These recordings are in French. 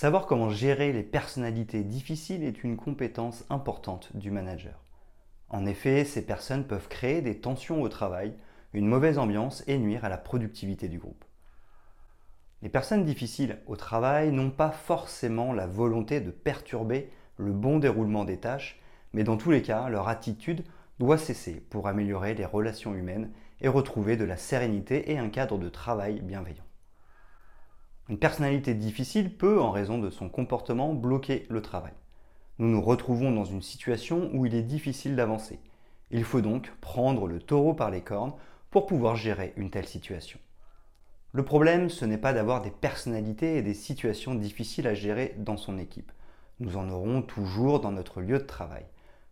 Savoir comment gérer les personnalités difficiles est une compétence importante du manager. En effet, ces personnes peuvent créer des tensions au travail, une mauvaise ambiance et nuire à la productivité du groupe. Les personnes difficiles au travail n'ont pas forcément la volonté de perturber le bon déroulement des tâches, mais dans tous les cas, leur attitude doit cesser pour améliorer les relations humaines et retrouver de la sérénité et un cadre de travail bienveillant. Une personnalité difficile peut, en raison de son comportement, bloquer le travail. Nous nous retrouvons dans une situation où il est difficile d'avancer. Il faut donc prendre le taureau par les cornes pour pouvoir gérer une telle situation. Le problème, ce n'est pas d'avoir des personnalités et des situations difficiles à gérer dans son équipe. Nous en aurons toujours dans notre lieu de travail.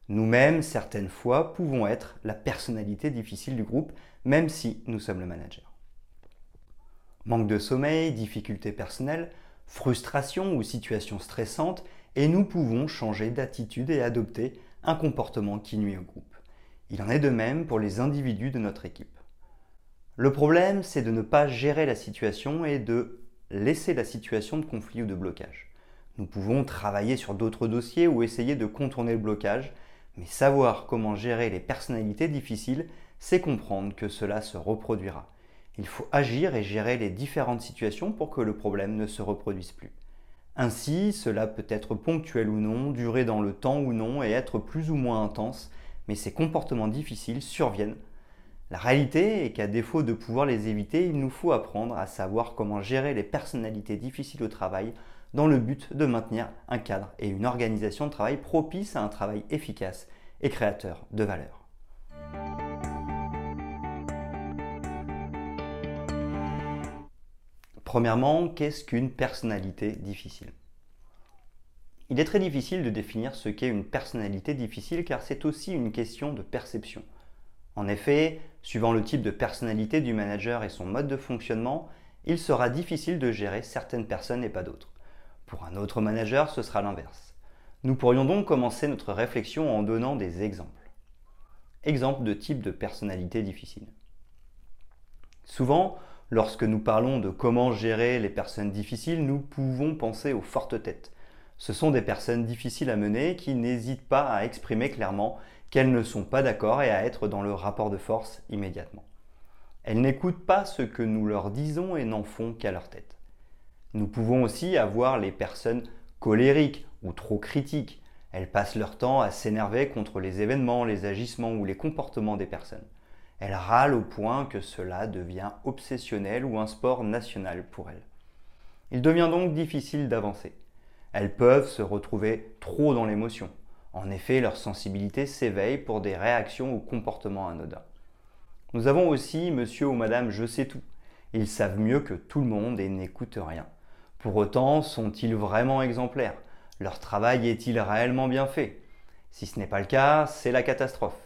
Nous-mêmes, certaines fois, pouvons être la personnalité difficile du groupe, même si nous sommes le manager. Manque de sommeil, difficultés personnelles, frustration ou situation stressante, et nous pouvons changer d'attitude et adopter un comportement qui nuit au groupe. Il en est de même pour les individus de notre équipe. Le problème, c'est de ne pas gérer la situation et de laisser la situation de conflit ou de blocage. Nous pouvons travailler sur d'autres dossiers ou essayer de contourner le blocage, mais savoir comment gérer les personnalités difficiles, c'est comprendre que cela se reproduira. Il faut agir et gérer les différentes situations pour que le problème ne se reproduise plus. Ainsi, cela peut être ponctuel ou non, durer dans le temps ou non et être plus ou moins intense, mais ces comportements difficiles surviennent. La réalité est qu'à défaut de pouvoir les éviter, il nous faut apprendre à savoir comment gérer les personnalités difficiles au travail dans le but de maintenir un cadre et une organisation de travail propice à un travail efficace et créateur de valeur. Premièrement, qu'est-ce qu'une personnalité difficile? Il est très difficile de définir ce qu'est une personnalité difficile car c'est aussi une question de perception. En effet, suivant le type de personnalité du manager et son mode de fonctionnement, il sera difficile de gérer certaines personnes et pas d'autres. Pour un autre manager, ce sera l'inverse. Nous pourrions donc commencer notre réflexion en donnant des exemples. Exemple de type de personnalité difficile. Souvent, Lorsque nous parlons de comment gérer les personnes difficiles, nous pouvons penser aux fortes têtes. Ce sont des personnes difficiles à mener qui n'hésitent pas à exprimer clairement qu'elles ne sont pas d'accord et à être dans le rapport de force immédiatement. Elles n'écoutent pas ce que nous leur disons et n'en font qu'à leur tête. Nous pouvons aussi avoir les personnes colériques ou trop critiques. Elles passent leur temps à s'énerver contre les événements, les agissements ou les comportements des personnes. Elle râle au point que cela devient obsessionnel ou un sport national pour elle. Il devient donc difficile d'avancer. Elles peuvent se retrouver trop dans l'émotion. En effet, leur sensibilité s'éveille pour des réactions ou comportements anodins. Nous avons aussi monsieur ou madame je sais tout. Ils savent mieux que tout le monde et n'écoutent rien. Pour autant, sont-ils vraiment exemplaires? Leur travail est-il réellement bien fait? Si ce n'est pas le cas, c'est la catastrophe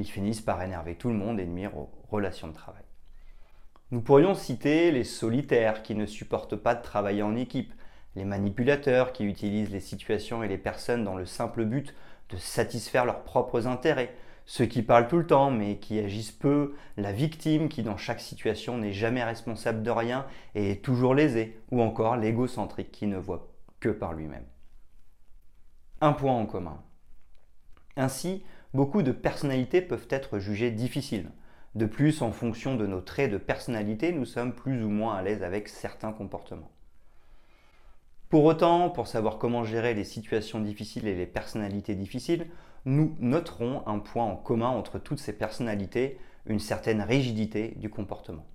ils finissent par énerver tout le monde et nuire aux relations de travail. Nous pourrions citer les solitaires qui ne supportent pas de travailler en équipe, les manipulateurs qui utilisent les situations et les personnes dans le simple but de satisfaire leurs propres intérêts, ceux qui parlent tout le temps mais qui agissent peu, la victime qui dans chaque situation n'est jamais responsable de rien et est toujours lésée, ou encore l'égocentrique qui ne voit que par lui-même. Un point en commun. Ainsi, beaucoup de personnalités peuvent être jugées difficiles. De plus, en fonction de nos traits de personnalité, nous sommes plus ou moins à l'aise avec certains comportements. Pour autant, pour savoir comment gérer les situations difficiles et les personnalités difficiles, nous noterons un point en commun entre toutes ces personnalités, une certaine rigidité du comportement.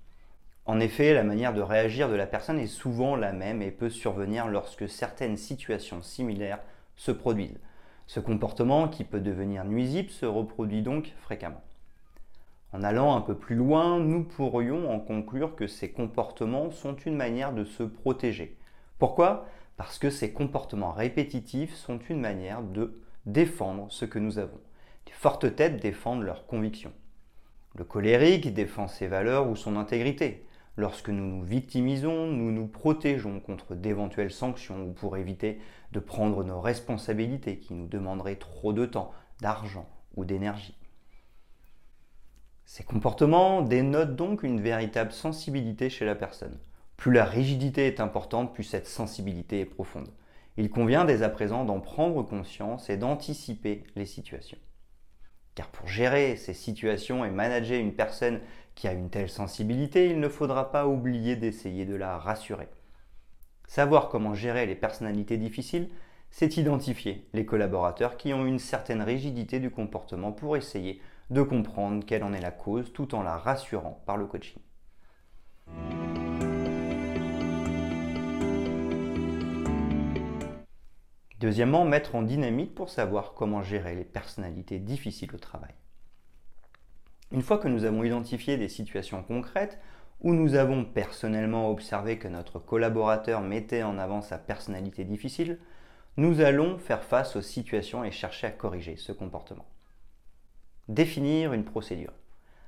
En effet, la manière de réagir de la personne est souvent la même et peut survenir lorsque certaines situations similaires se produisent. Ce comportement, qui peut devenir nuisible, se reproduit donc fréquemment. En allant un peu plus loin, nous pourrions en conclure que ces comportements sont une manière de se protéger. Pourquoi? Parce que ces comportements répétitifs sont une manière de défendre ce que nous avons. Les fortes têtes défendent leurs convictions. Le colérique défend ses valeurs ou son intégrité. Lorsque nous nous victimisons, nous nous protégeons contre d'éventuelles sanctions ou pour éviter de prendre nos responsabilités qui nous demanderaient trop de temps, d'argent ou d'énergie. Ces comportements dénotent donc une véritable sensibilité chez la personne. Plus la rigidité est importante, plus cette sensibilité est profonde. Il convient dès à présent d'en prendre conscience et d'anticiper les situations. Car pour gérer ces situations et manager une personne qui a une telle sensibilité, il ne faudra pas oublier d'essayer de la rassurer. Savoir comment gérer les personnalités difficiles, c'est identifier les collaborateurs qui ont une certaine rigidité du comportement pour essayer de comprendre quelle en est la cause tout en la rassurant par le coaching. Deuxièmement, mettre en dynamique pour savoir comment gérer les personnalités difficiles au travail. Une fois que nous avons identifié des situations concrètes où nous avons personnellement observé que notre collaborateur mettait en avant sa personnalité difficile, nous allons faire face aux situations et chercher à corriger ce comportement. Définir une procédure.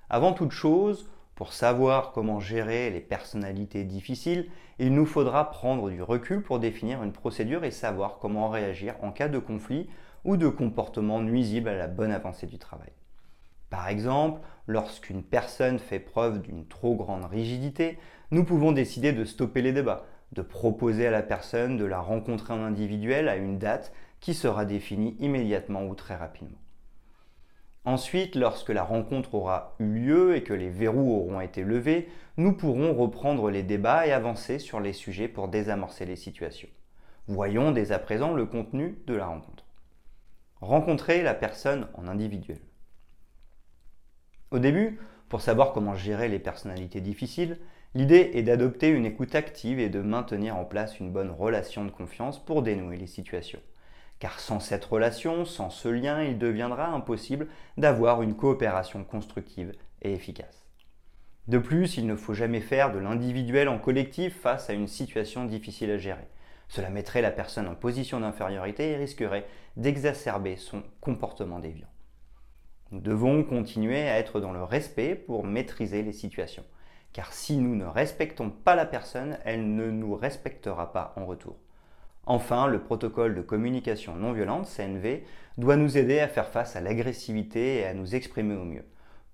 Avant toute chose, pour savoir comment gérer les personnalités difficiles, il nous faudra prendre du recul pour définir une procédure et savoir comment réagir en cas de conflit ou de comportement nuisible à la bonne avancée du travail. Par exemple, lorsqu'une personne fait preuve d'une trop grande rigidité, nous pouvons décider de stopper les débats, de proposer à la personne de la rencontrer en individuel à une date qui sera définie immédiatement ou très rapidement. Ensuite, lorsque la rencontre aura eu lieu et que les verrous auront été levés, nous pourrons reprendre les débats et avancer sur les sujets pour désamorcer les situations. Voyons dès à présent le contenu de la rencontre. Rencontrer la personne en individuel. Au début, pour savoir comment gérer les personnalités difficiles, l'idée est d'adopter une écoute active et de maintenir en place une bonne relation de confiance pour dénouer les situations. Car sans cette relation, sans ce lien, il deviendra impossible d'avoir une coopération constructive et efficace. De plus, il ne faut jamais faire de l'individuel en collectif face à une situation difficile à gérer. Cela mettrait la personne en position d'infériorité et risquerait d'exacerber son comportement déviant. Nous devons continuer à être dans le respect pour maîtriser les situations. Car si nous ne respectons pas la personne, elle ne nous respectera pas en retour. Enfin, le protocole de communication non violente, CNV, doit nous aider à faire face à l'agressivité et à nous exprimer au mieux.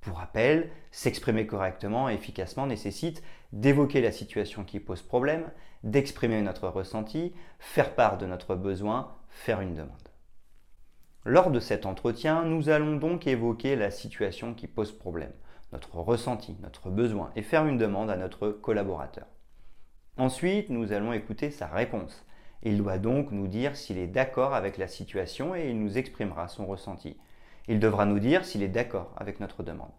Pour rappel, s'exprimer correctement et efficacement nécessite d'évoquer la situation qui pose problème, d'exprimer notre ressenti, faire part de notre besoin, faire une demande. Lors de cet entretien, nous allons donc évoquer la situation qui pose problème, notre ressenti, notre besoin et faire une demande à notre collaborateur. Ensuite, nous allons écouter sa réponse. Il doit donc nous dire s'il est d'accord avec la situation et il nous exprimera son ressenti. Il devra nous dire s'il est d'accord avec notre demande.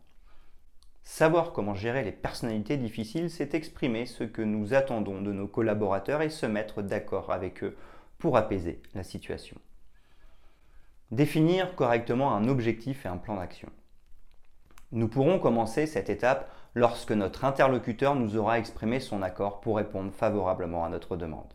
Savoir comment gérer les personnalités difficiles, c'est exprimer ce que nous attendons de nos collaborateurs et se mettre d'accord avec eux pour apaiser la situation. Définir correctement un objectif et un plan d'action. Nous pourrons commencer cette étape lorsque notre interlocuteur nous aura exprimé son accord pour répondre favorablement à notre demande.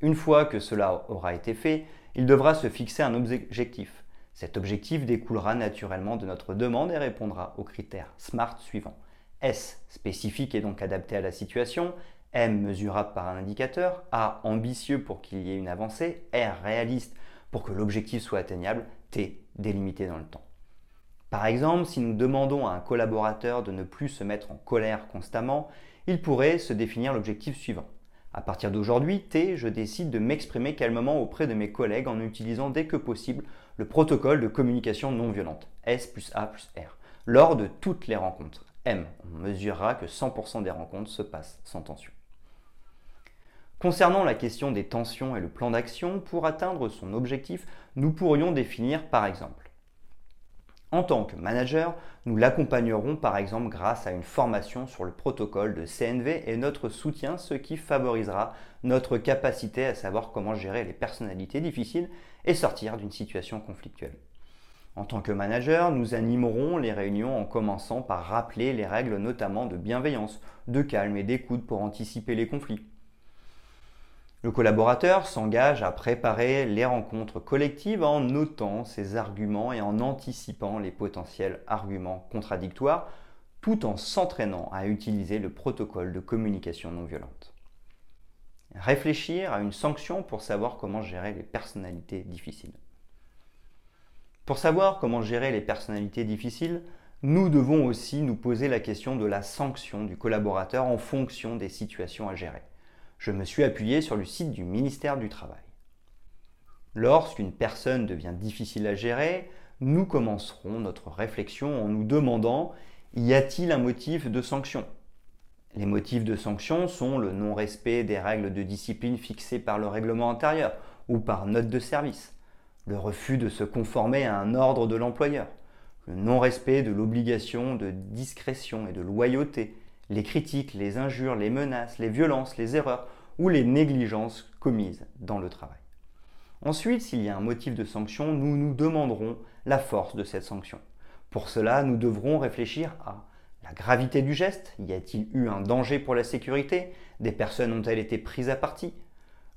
Une fois que cela aura été fait, il devra se fixer un objectif. Cet objectif découlera naturellement de notre demande et répondra aux critères SMART suivants. S spécifique et donc adapté à la situation, M mesurable par un indicateur, A ambitieux pour qu'il y ait une avancée, R réaliste pour que l'objectif soit atteignable, T délimité dans le temps. Par exemple, si nous demandons à un collaborateur de ne plus se mettre en colère constamment, il pourrait se définir l'objectif suivant. À partir d'aujourd'hui, T, je décide de m'exprimer calmement auprès de mes collègues en utilisant dès que possible le protocole de communication non violente, S plus A plus R, lors de toutes les rencontres. M, on mesurera que 100% des rencontres se passent sans tension. Concernant la question des tensions et le plan d'action, pour atteindre son objectif, nous pourrions définir par exemple. En tant que manager, nous l'accompagnerons par exemple grâce à une formation sur le protocole de CNV et notre soutien, ce qui favorisera notre capacité à savoir comment gérer les personnalités difficiles et sortir d'une situation conflictuelle. En tant que manager, nous animerons les réunions en commençant par rappeler les règles notamment de bienveillance, de calme et d'écoute pour anticiper les conflits. Le collaborateur s'engage à préparer les rencontres collectives en notant ses arguments et en anticipant les potentiels arguments contradictoires, tout en s'entraînant à utiliser le protocole de communication non violente. Réfléchir à une sanction pour savoir comment gérer les personnalités difficiles. Pour savoir comment gérer les personnalités difficiles, nous devons aussi nous poser la question de la sanction du collaborateur en fonction des situations à gérer. Je me suis appuyé sur le site du ministère du Travail. Lorsqu'une personne devient difficile à gérer, nous commencerons notre réflexion en nous demandant y a-t-il un motif de sanction? Les motifs de sanction sont le non-respect des règles de discipline fixées par le règlement intérieur ou par note de service, le refus de se conformer à un ordre de l'employeur, le non-respect de l'obligation de discrétion et de loyauté, les critiques, les injures, les menaces, les violences, les erreurs ou les négligences commises dans le travail. Ensuite, s'il y a un motif de sanction, nous nous demanderons la force de cette sanction. Pour cela, nous devrons réfléchir à la gravité du geste. Y a-t-il eu un danger pour la sécurité? Des personnes ont-elles été prises à partie?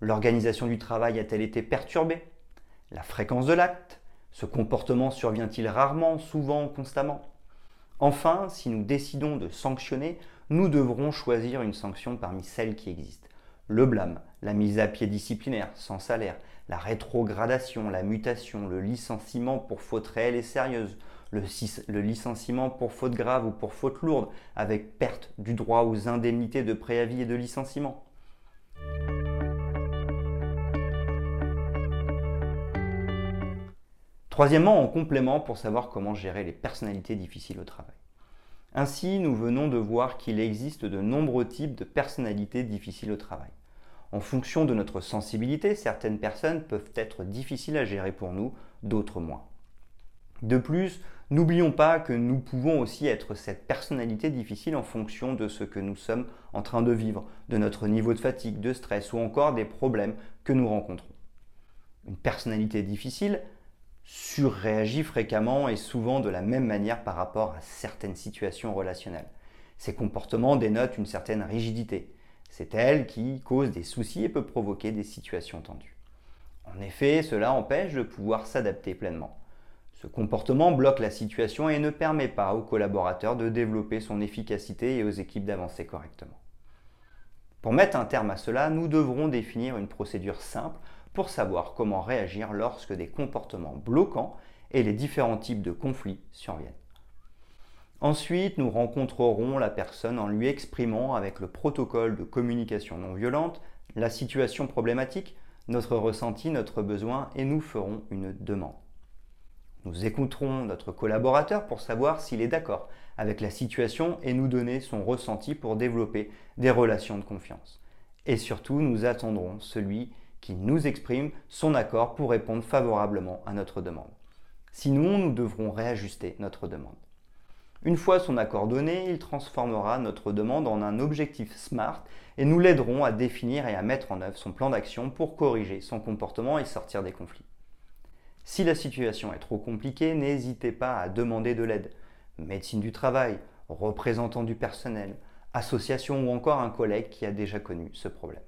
L'organisation du travail a-t-elle été perturbée? La fréquence de l'acte? Ce comportement survient-il rarement, souvent, constamment? Enfin, si nous décidons de sanctionner, nous devrons choisir une sanction parmi celles qui existent. Le blâme, la mise à pied disciplinaire sans salaire, la rétrogradation, la mutation, le licenciement pour faute réelle et sérieuse, le, licenciement pour faute grave ou pour faute lourde, avec perte du droit aux indemnités de préavis et de licenciement. Troisièmement, en complément pour savoir comment gérer les personnalités difficiles au travail. Ainsi, nous venons de voir qu'il existe de nombreux types de personnalités difficiles au travail. En fonction de notre sensibilité, certaines personnes peuvent être difficiles à gérer pour nous, d'autres moins. De plus, n'oublions pas que nous pouvons aussi être cette personnalité difficile en fonction de ce que nous sommes en train de vivre, de notre niveau de fatigue, de stress ou encore des problèmes que nous rencontrons. Une personnalité difficile surréagit fréquemment et souvent de la même manière par rapport à certaines situations relationnelles. Ces comportements dénotent une certaine rigidité. C'est elle qui cause des soucis et peut provoquer des situations tendues. En effet, cela empêche de pouvoir s'adapter pleinement. Ce comportement bloque la situation et ne permet pas aux collaborateurs de développer son efficacité et aux équipes d'avancer correctement. Pour mettre un terme à cela, nous devrons définir une procédure simple pour savoir comment réagir lorsque des comportements bloquants et les différents types de conflits surviennent. Ensuite, nous rencontrerons la personne en lui exprimant avec le protocole de communication non violente la situation problématique, notre ressenti, notre besoin et nous ferons une demande. Nous écouterons notre collaborateur pour savoir s'il est d'accord avec la situation et nous donner son ressenti pour développer des relations de confiance. Et surtout, nous attendrons celui qui nous exprime son accord pour répondre favorablement à notre demande. Sinon, nous devrons réajuster notre demande. Une fois son accord donné, il transformera notre demande en un objectif SMART et nous l'aiderons à définir et à mettre en œuvre son plan d'action pour corriger son comportement et sortir des conflits. Si la situation est trop compliquée, n'hésitez pas à demander de l'aide. Médecine du travail, représentant du personnel, association ou encore un collègue qui a déjà connu ce problème.